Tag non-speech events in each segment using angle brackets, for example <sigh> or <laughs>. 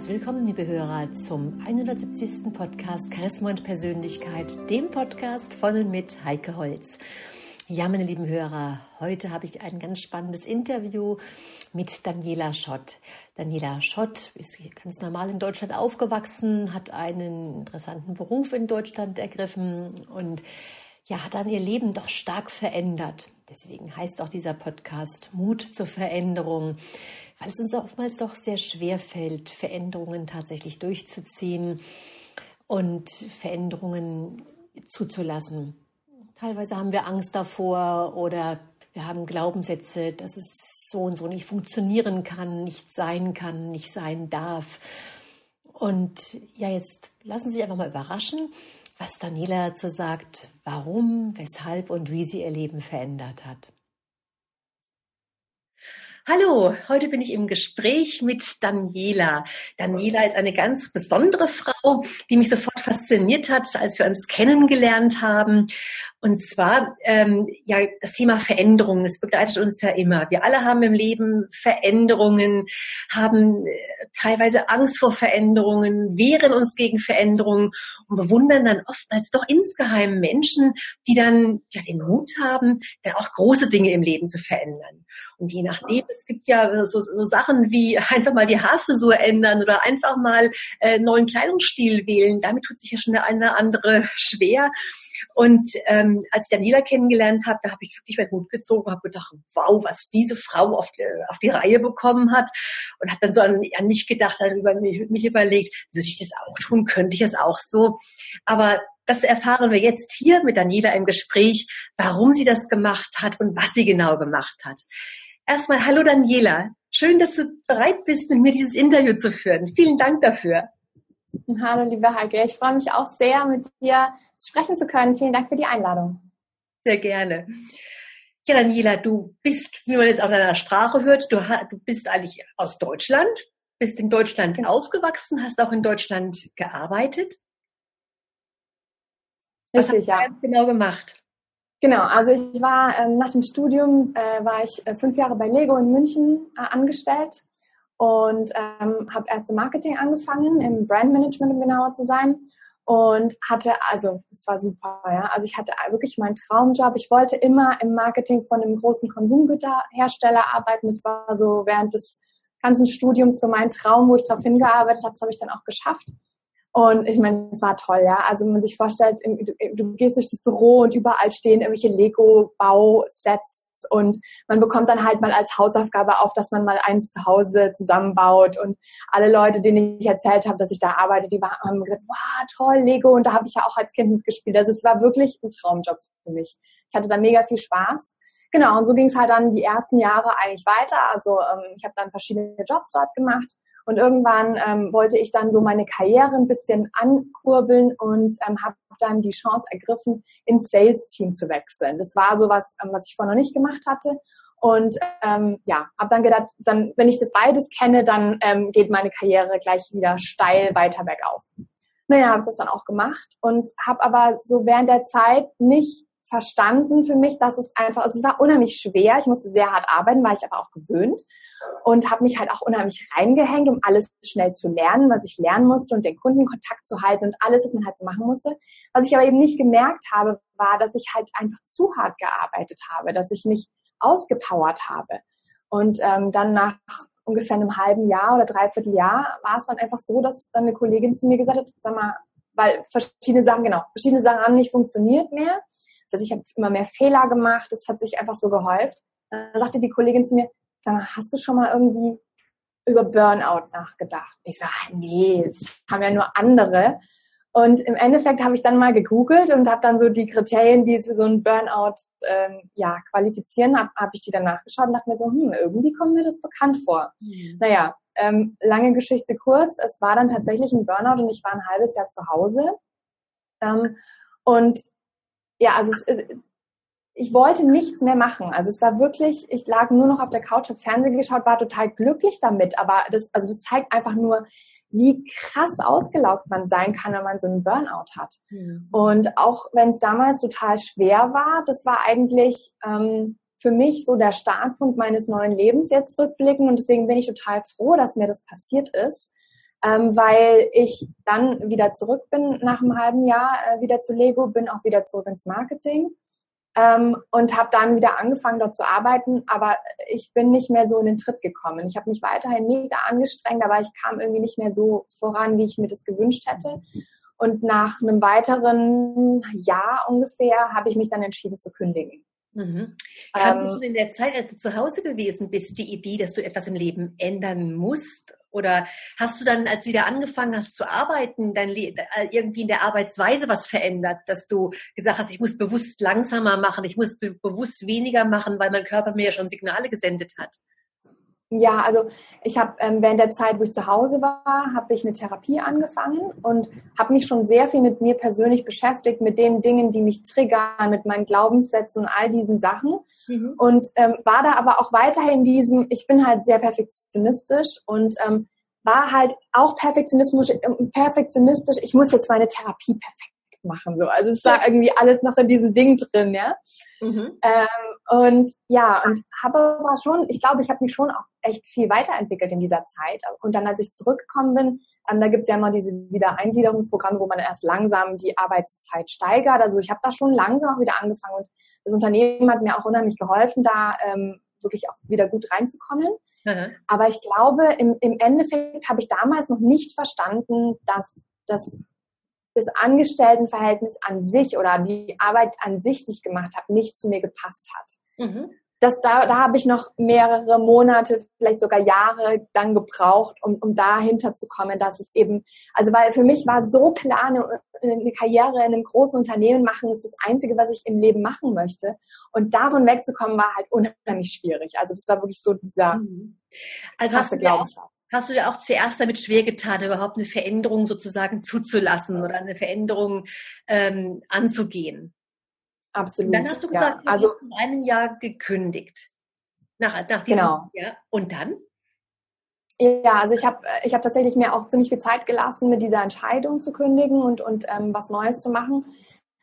Herzlich willkommen, liebe Hörer, zum 170. Podcast Charisma und Persönlichkeit, dem Podcast von und mit Heike Holz. Ja, meine lieben Hörer, heute habe ich ein ganz spannendes Interview mit Daniela Schott. Daniela Schott ist ganz normal in Deutschland aufgewachsen, hat einen interessanten Beruf in Deutschland ergriffen und ja, hat dann ihr Leben doch stark verändert. Deswegen heißt auch dieser Podcast Mut zur Veränderung, weil es uns oftmals doch sehr schwer fällt, Veränderungen tatsächlich durchzuziehen und Veränderungen zuzulassen. Teilweise haben wir Angst davor oder wir haben Glaubenssätze, dass es so und so nicht funktionieren kann, nicht sein kann, nicht sein darf. Und ja, jetzt lassen Sie sich einfach mal überraschen, was Daniela dazu sagt, warum, weshalb und wie sie ihr Leben verändert hat. Hallo, heute bin ich im Gespräch mit Daniela. Daniela ist eine ganz besondere Frau, die mich sofort fasziniert hat, als wir uns kennengelernt haben. Und zwar ähm, ja das Thema Veränderungen. Es begleitet uns ja immer. Wir alle haben im Leben Veränderungen, haben äh, teilweise Angst vor Veränderungen, wehren uns gegen Veränderungen und bewundern dann oftmals doch insgeheim Menschen, die dann ja den Mut haben, dann auch große Dinge im Leben zu verändern. Und je nachdem, es gibt ja so, so Sachen wie <laughs> einfach mal die Haarfrisur ändern oder einfach mal äh, neuen Kleidungsstil wählen. Damit tut sich ja schon der eine oder andere <laughs> schwer. Und ähm, als ich Daniela kennengelernt habe, da habe ich wirklich meinen Hut gezogen habe gedacht, wow, was diese Frau auf die, auf die Reihe bekommen hat. Und habe dann so an, an mich gedacht, darüber mich, mich überlegt, würde ich das auch tun, könnte ich es auch so. Aber das erfahren wir jetzt hier mit Daniela im Gespräch, warum sie das gemacht hat und was sie genau gemacht hat. Erstmal, hallo Daniela. Schön, dass du bereit bist, mit mir dieses Interview zu führen. Vielen Dank dafür. Hallo, liebe Heike. Ich freue mich auch sehr, mit dir sprechen zu können. Vielen Dank für die Einladung. Sehr gerne. Ja, Daniela, du bist, wie man jetzt auf deiner Sprache hört, du, du bist eigentlich aus Deutschland, bist in Deutschland genau. aufgewachsen, hast auch in Deutschland gearbeitet. Richtig, Was hast du ja. genau gemacht? Genau, also ich war ähm, nach dem Studium äh, war ich äh, fünf Jahre bei Lego in München äh, angestellt und ähm, habe erst im Marketing angefangen, im Brandmanagement um genauer zu sein und hatte, also es war super, ja, also ich hatte wirklich meinen Traumjob. Ich wollte immer im Marketing von einem großen Konsumgüterhersteller arbeiten. Das war so während des ganzen Studiums so mein Traum, wo ich darauf hingearbeitet habe. Das habe ich dann auch geschafft. Und ich meine, es war toll, ja. Also wenn man sich vorstellt, du, du gehst durch das Büro und überall stehen irgendwelche Lego-Bausets und man bekommt dann halt mal als Hausaufgabe auf, dass man mal eins zu Hause zusammenbaut. Und alle Leute, denen ich erzählt habe, dass ich da arbeite, die haben gesagt, wow, toll, Lego. Und da habe ich ja auch als Kind mitgespielt. Also es war wirklich ein Traumjob für mich. Ich hatte da mega viel Spaß. Genau, und so ging es halt dann die ersten Jahre eigentlich weiter. Also ähm, ich habe dann verschiedene Jobs dort gemacht und irgendwann ähm, wollte ich dann so meine Karriere ein bisschen ankurbeln und ähm, habe dann die Chance ergriffen, ins Sales-Team zu wechseln. Das war so was, ähm, was ich vorher noch nicht gemacht hatte. Und ähm, ja, habe dann gedacht, dann, wenn ich das beides kenne, dann ähm, geht meine Karriere gleich wieder steil weiter bergauf. Naja, habe das dann auch gemacht und habe aber so während der Zeit nicht verstanden für mich, dass es einfach, also es war unheimlich schwer. Ich musste sehr hart arbeiten, war ich aber auch gewöhnt und habe mich halt auch unheimlich reingehängt, um alles schnell zu lernen, was ich lernen musste und den Kundenkontakt zu halten und alles, was man halt so machen musste. Was ich aber eben nicht gemerkt habe, war, dass ich halt einfach zu hart gearbeitet habe, dass ich mich ausgepowert habe. Und ähm, dann nach ungefähr einem halben Jahr oder dreiviertel Jahr war es dann einfach so, dass dann eine Kollegin zu mir gesagt hat, sag mal, weil verschiedene Sachen, genau, verschiedene Sachen haben nicht funktioniert mehr das heißt, ich habe immer mehr Fehler gemacht, es hat sich einfach so gehäuft. Dann sagte die Kollegin zu mir, sag mal, hast du schon mal irgendwie über Burnout nachgedacht? Ich sage, ach nee, das haben ja nur andere. Und im Endeffekt habe ich dann mal gegoogelt und habe dann so die Kriterien, die so ein Burnout ähm, ja, qualifizieren, habe hab ich die dann nachgeschaut und dachte mir so, hm, irgendwie kommt mir das bekannt vor. Mhm. Naja, ähm, lange Geschichte kurz, es war dann tatsächlich ein Burnout und ich war ein halbes Jahr zu Hause. Ähm, und ja, also es, ich wollte nichts mehr machen. Also es war wirklich, ich lag nur noch auf der Couch, habe Fernsehen geschaut, war total glücklich damit. Aber das, also das zeigt einfach nur, wie krass ausgelaugt man sein kann, wenn man so einen Burnout hat. Mhm. Und auch wenn es damals total schwer war, das war eigentlich, ähm, für mich so der Startpunkt meines neuen Lebens jetzt rückblicken und deswegen bin ich total froh, dass mir das passiert ist, ähm, weil ich dann wieder zurück bin nach einem halben Jahr äh, wieder zu Lego, bin auch wieder zurück ins Marketing ähm, und habe dann wieder angefangen dort zu arbeiten, aber ich bin nicht mehr so in den Tritt gekommen. Ich habe mich weiterhin mega angestrengt, aber ich kam irgendwie nicht mehr so voran, wie ich mir das gewünscht hätte. Und nach einem weiteren Jahr ungefähr habe ich mich dann entschieden zu kündigen. Mhm. Kam ähm, in der Zeit, als du zu Hause gewesen bist, die Idee, dass du etwas im Leben ändern musst? Oder hast du dann, als du wieder angefangen hast zu arbeiten, dein äh, irgendwie in der Arbeitsweise was verändert, dass du gesagt hast, ich muss bewusst langsamer machen, ich muss be bewusst weniger machen, weil mein Körper mir ja schon Signale gesendet hat? Ja, also ich habe ähm, während der Zeit, wo ich zu Hause war, habe ich eine Therapie angefangen und habe mich schon sehr viel mit mir persönlich beschäftigt, mit den Dingen, die mich triggern, mit meinen Glaubenssätzen und all diesen Sachen. Mhm. Und ähm, war da aber auch weiterhin diesem, ich bin halt sehr perfektionistisch und ähm, war halt auch perfektionistisch, äh, perfektionistisch, ich muss jetzt meine Therapie perfekt machen. So. Also es war irgendwie alles noch in diesem Ding drin, ja. Mhm. Ähm, und ja, und habe aber schon, ich glaube, ich habe mich schon auch echt viel weiterentwickelt in dieser Zeit. Und dann, als ich zurückgekommen bin, ähm, da gibt es ja immer diese Wiedereingliederungsprogramme, wo man erst langsam die Arbeitszeit steigert. Also ich habe da schon langsam auch wieder angefangen und das Unternehmen hat mir auch unheimlich geholfen, da ähm, wirklich auch wieder gut reinzukommen. Mhm. Aber ich glaube, im, im Endeffekt habe ich damals noch nicht verstanden, dass das das Angestelltenverhältnis an sich oder die Arbeit an sich, die ich gemacht habe, nicht zu mir gepasst hat. Mhm. Das, da, da habe ich noch mehrere Monate, vielleicht sogar Jahre dann gebraucht, um, um dahinter zu kommen, dass es eben, also weil für mich war so klar, eine, eine Karriere in einem großen Unternehmen machen ist das Einzige, was ich im Leben machen möchte. Und davon wegzukommen war halt unheimlich schwierig. Also das war wirklich so dieser mhm. also hast du Glaubenssatz hast du ja auch zuerst damit schwer getan, überhaupt eine Veränderung sozusagen zuzulassen oder eine Veränderung ähm, anzugehen. Absolut. Und dann hast du gesagt, ja. also in einem Jahr gekündigt. Nach, nach diesem genau. Jahr. Und dann? Ja, also ich habe ich hab tatsächlich mir auch ziemlich viel Zeit gelassen, mit dieser Entscheidung zu kündigen und, und ähm, was Neues zu machen.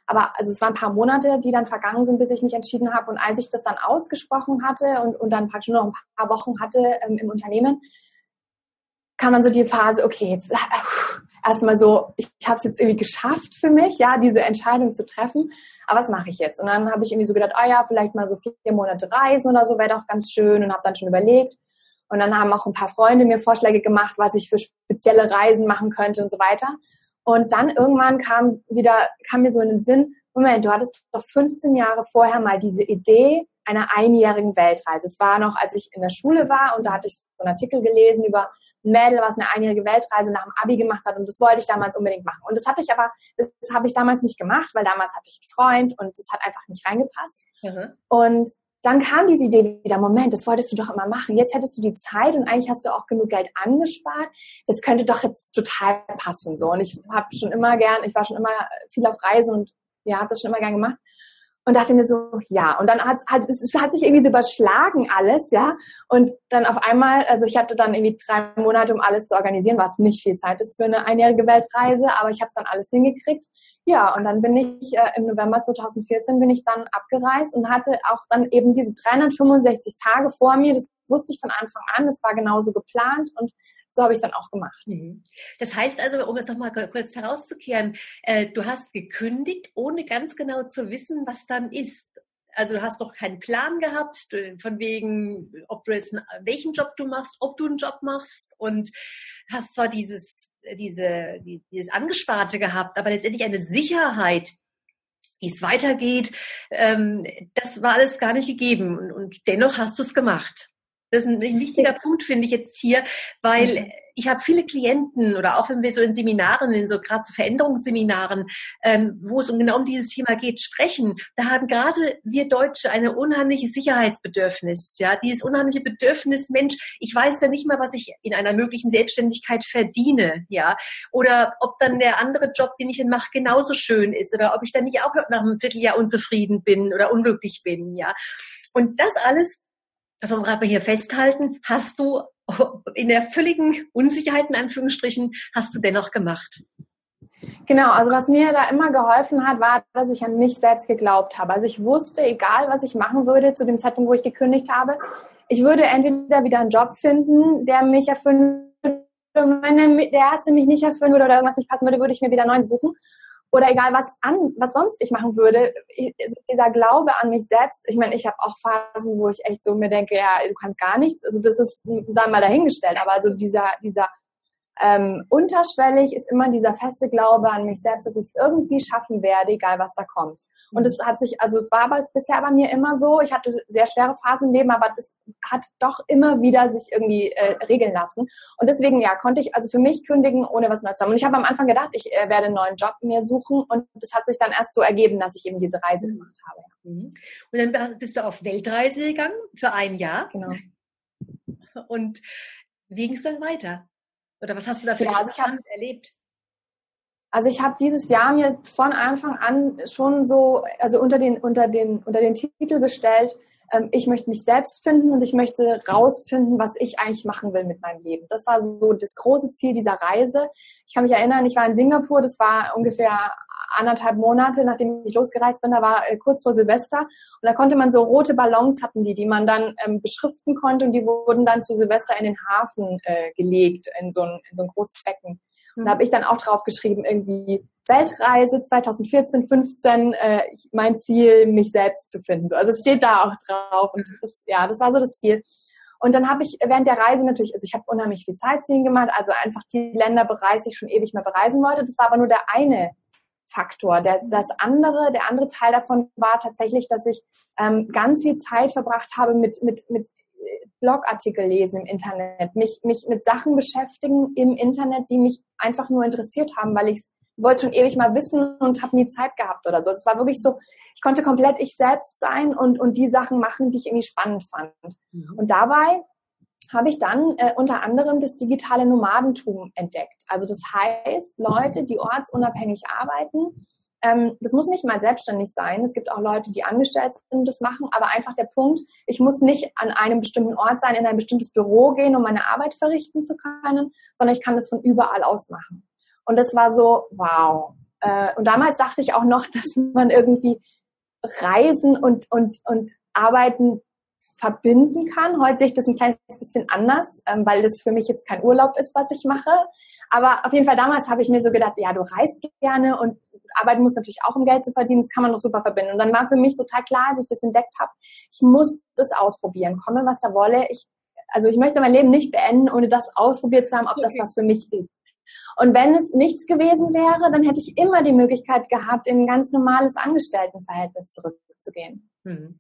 Aber also es waren ein paar Monate, die dann vergangen sind, bis ich mich entschieden habe. Und als ich das dann ausgesprochen hatte und, und dann praktisch nur noch ein paar Wochen hatte ähm, im Unternehmen, kam dann so die Phase, okay, jetzt äh, erstmal so, ich, habe es jetzt irgendwie geschafft für mich, ja, diese Entscheidung zu treffen. Aber was mache ich jetzt? Und dann habe ich irgendwie so gedacht, ah ja, vielleicht mal so vier Monate reisen oder so wäre doch ganz schön und habe dann schon überlegt. Und dann haben auch ein paar Freunde mir Vorschläge gemacht, was ich für spezielle Reisen machen könnte und so weiter. Und dann irgendwann kam wieder, kam mir so in den Sinn, Moment, du hattest doch 15 Jahre vorher mal diese Idee einer einjährigen Weltreise. Es war noch, als ich in der Schule war und da hatte ich so einen Artikel gelesen über ein Mädel, was eine einjährige Weltreise nach dem Abi gemacht hat und das wollte ich damals unbedingt machen. Und das hatte ich aber, das habe ich damals nicht gemacht, weil damals hatte ich einen Freund und das hat einfach nicht reingepasst. Mhm. Und dann kam diese Idee wieder, Moment, das wolltest du doch immer machen. Jetzt hättest du die Zeit und eigentlich hast du auch genug Geld angespart. Das könnte doch jetzt total passen. So. Und ich habe schon immer gern, ich war schon immer viel auf Reisen und ja, habe das schon immer gern gemacht und dachte mir so, ja. Und dann hat, hat es hat sich irgendwie so überschlagen alles, ja. Und dann auf einmal, also ich hatte dann irgendwie drei Monate, um alles zu organisieren, was nicht viel Zeit ist für eine einjährige Weltreise, aber ich habe dann alles hingekriegt. Ja, und dann bin ich äh, im November 2014 bin ich dann abgereist und hatte auch dann eben diese 365 Tage vor mir. Das wusste ich von Anfang an. Das war genauso geplant und so habe ich dann auch gemacht. Mhm. Das heißt also, um es nochmal kurz herauszukehren, äh, du hast gekündigt, ohne ganz genau zu wissen, was dann ist. Also du hast doch keinen Plan gehabt, von wegen, ob du jetzt welchen Job du machst, ob du einen Job machst und hast zwar dieses, diese, dieses Angesparte gehabt, aber letztendlich eine Sicherheit, wie es weitergeht, ähm, das war alles gar nicht gegeben und, und dennoch hast du es gemacht. Das ist ein wichtiger Punkt, finde ich jetzt hier, weil mhm. ich habe viele Klienten oder auch wenn wir so in Seminaren, in so gerade so Veränderungsseminaren, ähm, wo es um genau um dieses Thema geht, sprechen, da haben gerade wir Deutsche eine unheimliche Sicherheitsbedürfnis, ja, dieses unheimliche Bedürfnis, Mensch, ich weiß ja nicht mal, was ich in einer möglichen Selbstständigkeit verdiene, ja, oder ob dann der andere Job, den ich dann mache, genauso schön ist oder ob ich dann nicht auch nach einem Vierteljahr unzufrieden bin oder unglücklich bin, ja. Und das alles das wollen wir gerade mal hier festhalten, hast du <laughs> in der völligen Unsicherheit, in Anführungsstrichen, hast du dennoch gemacht. Genau, also was mir da immer geholfen hat, war, dass ich an mich selbst geglaubt habe. Also ich wusste, egal was ich machen würde zu dem Zeitpunkt, wo ich gekündigt habe, ich würde entweder wieder einen Job finden, der mich erfüllen würde, wenn der erste mich nicht erfüllen würde oder irgendwas nicht passen würde, würde ich mir wieder einen neuen suchen. Oder egal was an, was sonst ich machen würde, dieser Glaube an mich selbst. Ich meine, ich habe auch Phasen, wo ich echt so mir denke, ja, du kannst gar nichts. Also das ist, sagen wir mal, dahingestellt. Aber also dieser, dieser ähm, unterschwellig ist immer dieser feste Glaube an mich selbst, dass ich es irgendwie schaffen werde, egal was da kommt. Und es hat sich, also es war aber bisher bei mir immer so, ich hatte sehr schwere Phasen im Leben, aber das hat doch immer wieder sich irgendwie äh, regeln lassen. Und deswegen, ja, konnte ich also für mich kündigen, ohne was Neues zu haben. Und ich habe am Anfang gedacht, ich äh, werde einen neuen Job mir suchen und das hat sich dann erst so ergeben, dass ich eben diese Reise gemacht habe. Mhm. Und dann bist du auf Weltreise gegangen für ein Jahr. Genau. Und wie ging es dann weiter? Oder was hast du da für ja, also ich hab, erlebt? Also ich habe dieses Jahr mir von Anfang an schon so, also unter den, unter den, unter den Titel gestellt, ähm, ich möchte mich selbst finden und ich möchte rausfinden, was ich eigentlich machen will mit meinem Leben. Das war so das große Ziel dieser Reise. Ich kann mich erinnern, ich war in Singapur, das war ungefähr anderthalb Monate, nachdem ich losgereist bin, da war äh, kurz vor Silvester und da konnte man so rote Ballons hatten die, die man dann ähm, beschriften konnte und die wurden dann zu Silvester in den Hafen äh, gelegt, in so ein, in so ein großes Becken. Und da habe ich dann auch drauf geschrieben, irgendwie Weltreise 2014, 15, äh, mein Ziel, mich selbst zu finden. So, also es steht da auch drauf. Und das, ja, das war so das Ziel. Und dann habe ich während der Reise natürlich, also ich habe unheimlich viel Sightseeing gemacht, also einfach die Länder bereist, die ich schon ewig mal bereisen wollte. Das war aber nur der eine Faktor. Der, das andere, der andere Teil davon war tatsächlich, dass ich ähm, ganz viel Zeit verbracht habe mit, mit, mit Blogartikel lesen im Internet, mich, mich mit Sachen beschäftigen im Internet, die mich einfach nur interessiert haben, weil ich wollte schon ewig mal wissen und habe nie Zeit gehabt oder so. Es war wirklich so, ich konnte komplett ich selbst sein und, und die Sachen machen, die ich irgendwie spannend fand. Mhm. Und dabei habe ich dann äh, unter anderem das digitale Nomadentum entdeckt. Also das heißt, Leute, die ortsunabhängig arbeiten, ähm, das muss nicht mal selbstständig sein. Es gibt auch Leute, die angestellt sind, das machen. Aber einfach der Punkt, ich muss nicht an einem bestimmten Ort sein, in ein bestimmtes Büro gehen, um meine Arbeit verrichten zu können, sondern ich kann das von überall aus machen. Und das war so, wow. Äh, und damals dachte ich auch noch, <laughs> dass man irgendwie Reisen und, und, und Arbeiten verbinden kann. Heute sehe ich das ein kleines bisschen anders, ähm, weil das für mich jetzt kein Urlaub ist, was ich mache. Aber auf jeden Fall damals habe ich mir so gedacht, ja, du reist gerne und arbeiten muss natürlich auch, um Geld zu verdienen. Das kann man doch super verbinden. Und dann war für mich total klar, als ich das entdeckt habe, ich muss das ausprobieren. Komme, was da wolle. Ich, also ich möchte mein Leben nicht beenden, ohne das ausprobiert zu haben, ob das <laughs> was für mich ist. Und wenn es nichts gewesen wäre, dann hätte ich immer die Möglichkeit gehabt, in ein ganz normales Angestelltenverhältnis zurückzugehen. Hm.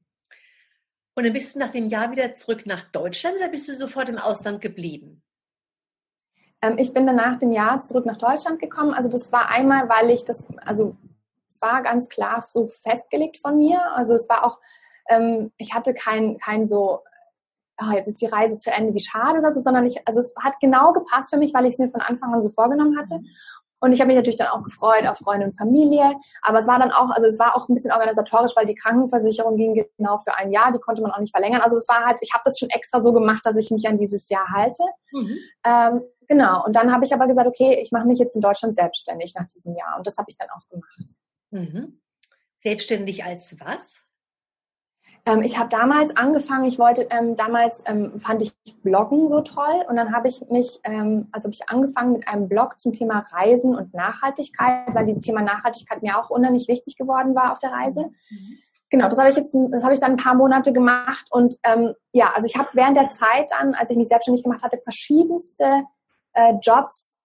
Und dann bist du nach dem Jahr wieder zurück nach Deutschland oder bist du sofort im Ausland geblieben? Ähm, ich bin dann nach dem Jahr zurück nach Deutschland gekommen. Also das war einmal, weil ich das, also es war ganz klar so festgelegt von mir. Also es war auch, ähm, ich hatte kein, kein so, oh, jetzt ist die Reise zu Ende, wie schade oder so, sondern ich, also es hat genau gepasst für mich, weil ich es mir von Anfang an so vorgenommen hatte. Und ich habe mich natürlich dann auch gefreut auf Freunde und Familie. Aber es war dann auch, also es war auch ein bisschen organisatorisch, weil die Krankenversicherung ging genau für ein Jahr, die konnte man auch nicht verlängern. Also es war halt, ich habe das schon extra so gemacht, dass ich mich an dieses Jahr halte. Mhm. Ähm, genau. Und dann habe ich aber gesagt, okay, ich mache mich jetzt in Deutschland selbstständig nach diesem Jahr. Und das habe ich dann auch gemacht. Mhm. Selbstständig als was? Ähm, ich habe damals angefangen, ich wollte, ähm, damals ähm, fand ich Bloggen so toll und dann habe ich mich, ähm, also habe ich angefangen mit einem Blog zum Thema Reisen und Nachhaltigkeit, weil dieses Thema Nachhaltigkeit mir auch unheimlich wichtig geworden war auf der Reise. Mhm. Genau, das habe ich jetzt, das habe ich dann ein paar Monate gemacht und ähm, ja, also ich habe während der Zeit dann, als ich mich selbstständig gemacht hatte, verschiedenste äh, Jobs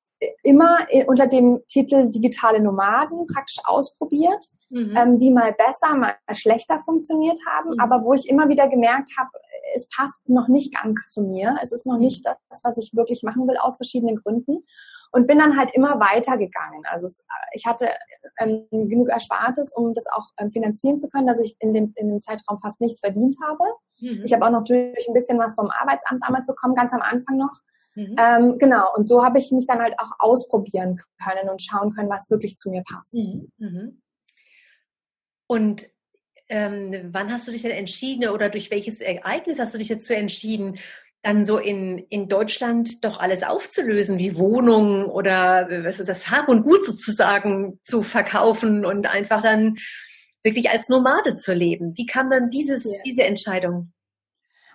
immer unter dem Titel digitale Nomaden praktisch ausprobiert, mhm. ähm, die mal besser, mal schlechter funktioniert haben, mhm. aber wo ich immer wieder gemerkt habe, es passt noch nicht ganz zu mir. Es ist noch nicht das, was ich wirklich machen will, aus verschiedenen Gründen. Und bin dann halt immer weitergegangen. Also es, ich hatte ähm, genug Erspartes, um das auch ähm, finanzieren zu können, dass ich in dem, in dem Zeitraum fast nichts verdient habe. Mhm. Ich habe auch natürlich ein bisschen was vom Arbeitsamt damals bekommen, ganz am Anfang noch. Mhm. Ähm, genau, und so habe ich mich dann halt auch ausprobieren können und schauen können, was wirklich zu mir passt. Mhm. Mhm. Und ähm, wann hast du dich denn entschieden oder durch welches Ereignis hast du dich jetzt so entschieden, dann so in, in Deutschland doch alles aufzulösen, wie Wohnungen oder also das Hab und Gut sozusagen zu verkaufen und einfach dann wirklich als Nomade zu leben. Wie kam dann dieses, ja. diese Entscheidung?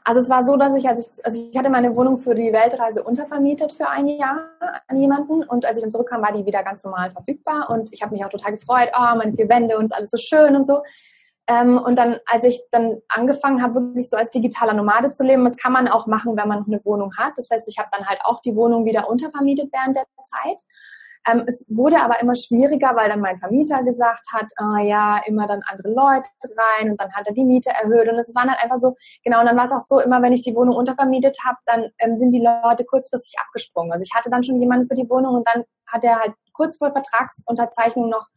Also es war so, dass ich, als ich, also ich hatte meine Wohnung für die Weltreise untervermietet für ein Jahr an jemanden und als ich dann zurückkam, war die wieder ganz normal verfügbar und ich habe mich auch total gefreut, oh, meine vier Wände und ist alles so schön und so. Ähm, und dann, als ich dann angefangen habe, wirklich so als digitaler Nomade zu leben, das kann man auch machen, wenn man noch eine Wohnung hat. Das heißt, ich habe dann halt auch die Wohnung wieder untervermietet während der Zeit ähm, es wurde aber immer schwieriger, weil dann mein Vermieter gesagt hat, oh ja, immer dann andere Leute rein und dann hat er die Miete erhöht und es waren halt einfach so, genau, und dann war es auch so, immer wenn ich die Wohnung untervermietet habe, dann ähm, sind die Leute kurzfristig abgesprungen. Also ich hatte dann schon jemanden für die Wohnung und dann hat er halt kurz vor Vertragsunterzeichnung noch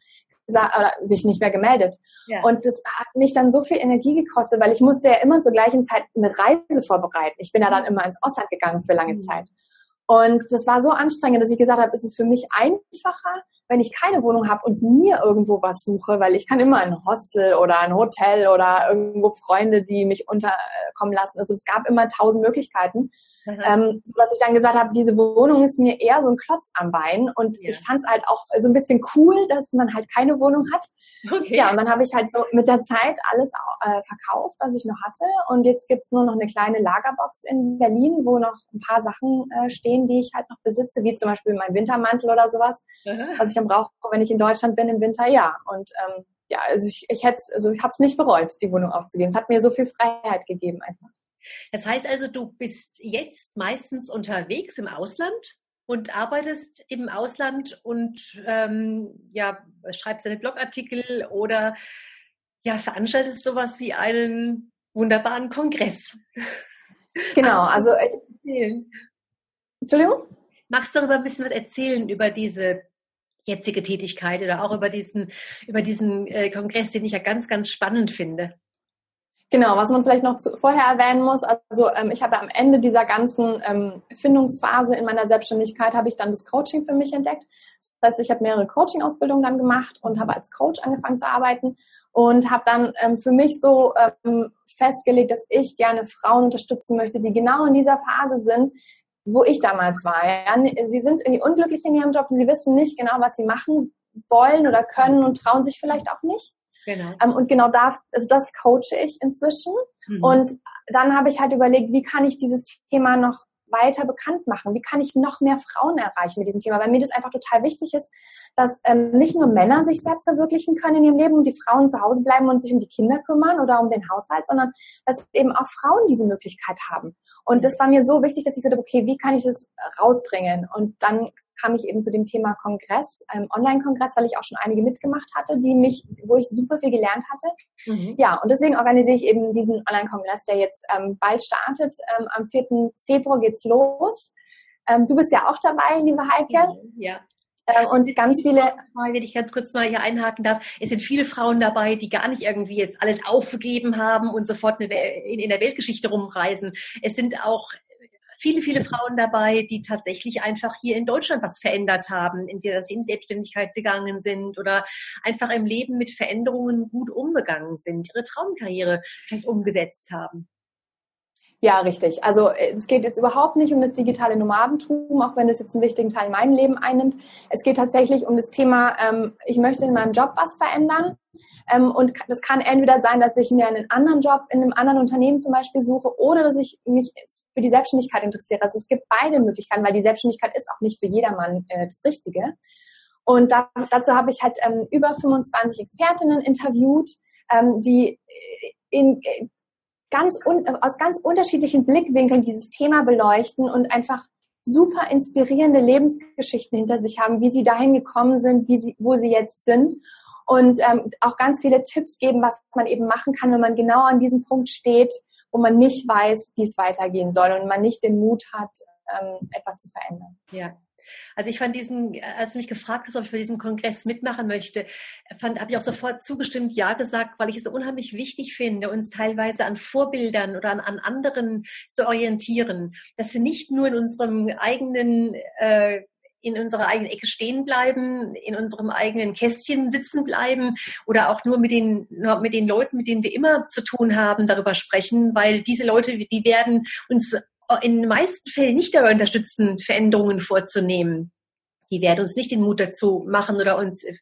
oder sich nicht mehr gemeldet. Ja. Und das hat mich dann so viel Energie gekostet, weil ich musste ja immer zur gleichen Zeit eine Reise vorbereiten. Ich bin ja dann immer ins Ausland gegangen für lange mhm. Zeit. Und das war so anstrengend, dass ich gesagt habe, es ist für mich einfacher, wenn ich keine Wohnung habe und mir irgendwo was suche, weil ich kann immer ein Hostel oder ein Hotel oder irgendwo Freunde, die mich unterkommen lassen. Also es gab immer tausend Möglichkeiten, mhm. ähm, so dass ich dann gesagt habe, diese Wohnung ist mir eher so ein Klotz am Bein und ja. ich fand es halt auch so ein bisschen cool, dass man halt keine Wohnung hat. Okay. Ja, und dann habe ich halt so mit der Zeit alles äh, verkauft, was ich noch hatte und jetzt gibt's nur noch eine kleine Lagerbox in Berlin, wo noch ein paar Sachen äh, stehen, die ich halt noch besitze, wie zum Beispiel mein Wintermantel oder sowas, mhm. was ich dann brauche, wenn ich in Deutschland bin im Winter, ja. Und ähm, ja, also ich, ich hätte also ich habe es nicht bereut, die Wohnung aufzugeben. Es hat mir so viel Freiheit gegeben einfach. Das heißt also, du bist jetzt meistens unterwegs im Ausland und arbeitest im Ausland und ähm, ja, schreibst deine Blogartikel oder ja, veranstaltest sowas wie einen wunderbaren Kongress. Genau, also ich, Entschuldigung? Magst du darüber ein bisschen was erzählen, über diese jetzige Tätigkeit oder auch über diesen, über diesen äh, Kongress, den ich ja ganz, ganz spannend finde. Genau, was man vielleicht noch zu, vorher erwähnen muss, also ähm, ich habe am Ende dieser ganzen ähm, Findungsphase in meiner Selbstständigkeit habe ich dann das Coaching für mich entdeckt. Das heißt, ich habe mehrere Coaching-Ausbildungen dann gemacht und habe als Coach angefangen zu arbeiten und habe dann ähm, für mich so ähm, festgelegt, dass ich gerne Frauen unterstützen möchte, die genau in dieser Phase sind, wo ich damals war. Ja. Sie sind irgendwie unglücklich in ihrem Job und sie wissen nicht genau, was sie machen wollen oder können und trauen sich vielleicht auch nicht. Genau. Ähm, und genau da, also das coache ich inzwischen. Mhm. Und dann habe ich halt überlegt, wie kann ich dieses Thema noch weiter bekannt machen? Wie kann ich noch mehr Frauen erreichen mit diesem Thema? Weil mir das einfach total wichtig ist, dass ähm, nicht nur Männer sich selbst verwirklichen können in ihrem Leben und die Frauen zu Hause bleiben und sich um die Kinder kümmern oder um den Haushalt, sondern dass eben auch Frauen diese Möglichkeit haben. Und das war mir so wichtig, dass ich gesagt habe, okay, wie kann ich das rausbringen? Und dann kam ich eben zu dem Thema Kongress, ähm, Online-Kongress, weil ich auch schon einige mitgemacht hatte, die mich, wo ich super viel gelernt hatte. Mhm. Ja, und deswegen organisiere ich eben diesen Online-Kongress, der jetzt ähm, bald startet. Ähm, am 4. Februar geht's los. Ähm, du bist ja auch dabei, liebe Heike. Ja. Ähm, und ganz viele. Wenn ich ganz kurz mal hier einhaken darf, es sind viele Frauen dabei, die gar nicht irgendwie jetzt alles aufgegeben haben und sofort in der Weltgeschichte rumreisen. Es sind auch viele, viele Frauen dabei, die tatsächlich einfach hier in Deutschland was verändert haben, in der sie in Selbstständigkeit gegangen sind oder einfach im Leben mit Veränderungen gut umgegangen sind, ihre Traumkarriere vielleicht umgesetzt haben. Ja, richtig. Also äh, es geht jetzt überhaupt nicht um das digitale Nomadentum, auch wenn es jetzt einen wichtigen Teil in meinem Leben einnimmt. Es geht tatsächlich um das Thema, ähm, ich möchte in meinem Job was verändern. Ähm, und das kann entweder sein, dass ich mir einen anderen Job in einem anderen Unternehmen zum Beispiel suche oder dass ich mich für die Selbstständigkeit interessiere. Also es gibt beide Möglichkeiten, weil die Selbstständigkeit ist auch nicht für jedermann äh, das Richtige. Und da, dazu habe ich halt ähm, über 25 Expertinnen interviewt, ähm, die in, äh, ganz un, aus ganz unterschiedlichen Blickwinkeln dieses Thema beleuchten und einfach super inspirierende Lebensgeschichten hinter sich haben, wie sie dahin gekommen sind, wie sie, wo sie jetzt sind und ähm, auch ganz viele Tipps geben, was man eben machen kann, wenn man genau an diesem Punkt steht, wo man nicht weiß, wie es weitergehen soll und man nicht den Mut hat, ähm, etwas zu verändern. Ja, also ich fand diesen, als du mich gefragt hast, ob ich bei diesem Kongress mitmachen möchte, fand, habe ich auch sofort zugestimmt, ja gesagt, weil ich es so unheimlich wichtig finde, uns teilweise an Vorbildern oder an, an anderen zu orientieren, dass wir nicht nur in unserem eigenen äh, in unserer eigenen Ecke stehen bleiben, in unserem eigenen Kästchen sitzen bleiben oder auch nur mit den, mit den Leuten, mit denen wir immer zu tun haben, darüber sprechen, weil diese Leute, die werden uns in den meisten Fällen nicht dabei unterstützen, Veränderungen vorzunehmen die werden uns nicht den Mut dazu machen oder uns, äh,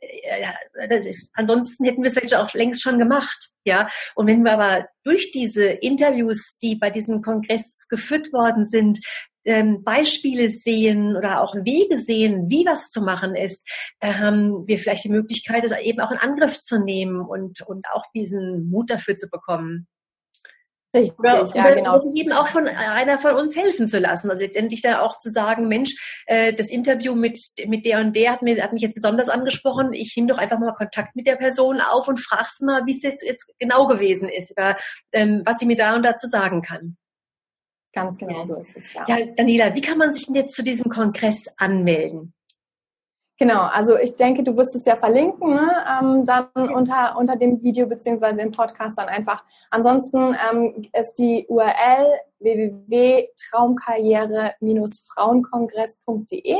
äh, ansonsten hätten wir es vielleicht auch längst schon gemacht, ja. Und wenn wir aber durch diese Interviews, die bei diesem Kongress geführt worden sind, ähm, Beispiele sehen oder auch Wege sehen, wie was zu machen ist, da haben wir vielleicht die Möglichkeit, das eben auch in Angriff zu nehmen und, und auch diesen Mut dafür zu bekommen. Richtig, oder, ja, genau. Jedem auch von einer von uns helfen zu lassen. Also letztendlich da auch zu sagen, Mensch, äh, das Interview mit, mit der und der hat, mir, hat mich jetzt besonders angesprochen. Ich nehme doch einfach mal Kontakt mit der Person auf und frag's mal, wie es jetzt, jetzt genau gewesen ist oder ähm, was sie mir da und dazu sagen kann. Ganz genau so ist es, ja. Ja, Daniela, wie kann man sich denn jetzt zu diesem Kongress anmelden? Genau, also ich denke, du wirst es ja verlinken, ne? ähm, dann unter, unter dem Video beziehungsweise im Podcast dann einfach. Ansonsten ähm, ist die URL www.traumkarriere-frauenkongress.de.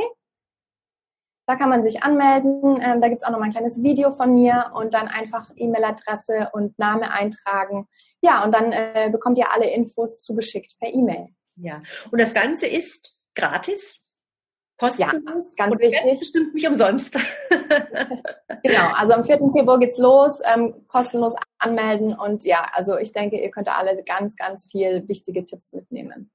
Da kann man sich anmelden. Ähm, da gibt's auch noch mal ein kleines Video von mir und dann einfach E-Mail-Adresse und Name eintragen. Ja, und dann äh, bekommt ihr alle Infos zugeschickt per E-Mail. Ja, und das Ganze ist gratis. Kostenlos, ja, ganz und wichtig. Bestimmt nicht umsonst. <laughs> genau, also am 4. Februar geht's los, ähm, kostenlos anmelden und ja, also ich denke, ihr könnt alle ganz, ganz viel wichtige Tipps mitnehmen.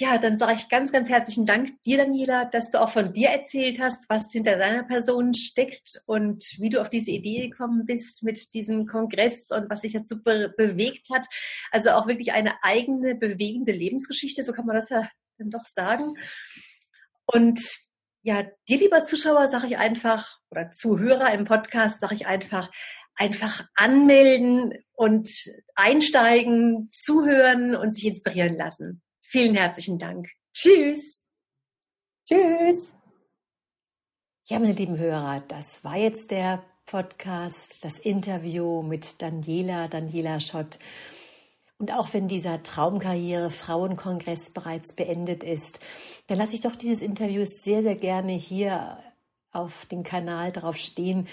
Ja, dann sage ich ganz, ganz herzlichen Dank dir, Daniela, dass du auch von dir erzählt hast, was hinter deiner Person steckt und wie du auf diese Idee gekommen bist mit diesem Kongress und was sich dazu be bewegt hat. Also auch wirklich eine eigene, bewegende Lebensgeschichte, so kann man das ja dann doch sagen. Und ja, dir, lieber Zuschauer, sage ich einfach, oder Zuhörer im Podcast, sage ich einfach, einfach anmelden und einsteigen, zuhören und sich inspirieren lassen. Vielen herzlichen Dank. Tschüss. Tschüss. Ja, meine lieben Hörer, das war jetzt der Podcast, das Interview mit Daniela, Daniela Schott. Und auch wenn dieser Traumkarriere Frauenkongress bereits beendet ist, dann lasse ich doch dieses Interview sehr, sehr gerne hier auf dem Kanal drauf stehen,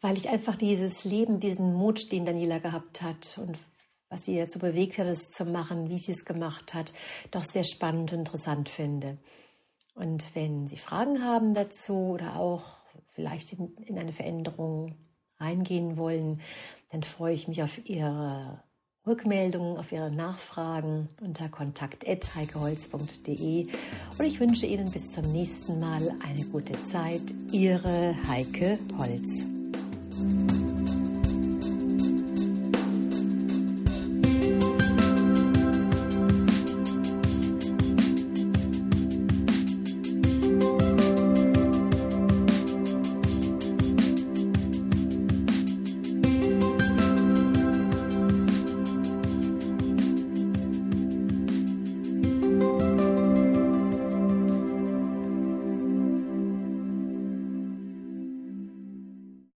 weil ich einfach dieses Leben, diesen Mut, den Daniela gehabt hat und was sie dazu bewegt hat, es zu machen, wie sie es gemacht hat, doch sehr spannend und interessant finde. Und wenn Sie Fragen haben dazu oder auch vielleicht in, in eine Veränderung reingehen wollen, dann freue ich mich auf Ihre Rückmeldungen auf Ihre Nachfragen unter kontakt.heikeholz.de und ich wünsche Ihnen bis zum nächsten Mal eine gute Zeit. Ihre Heike Holz.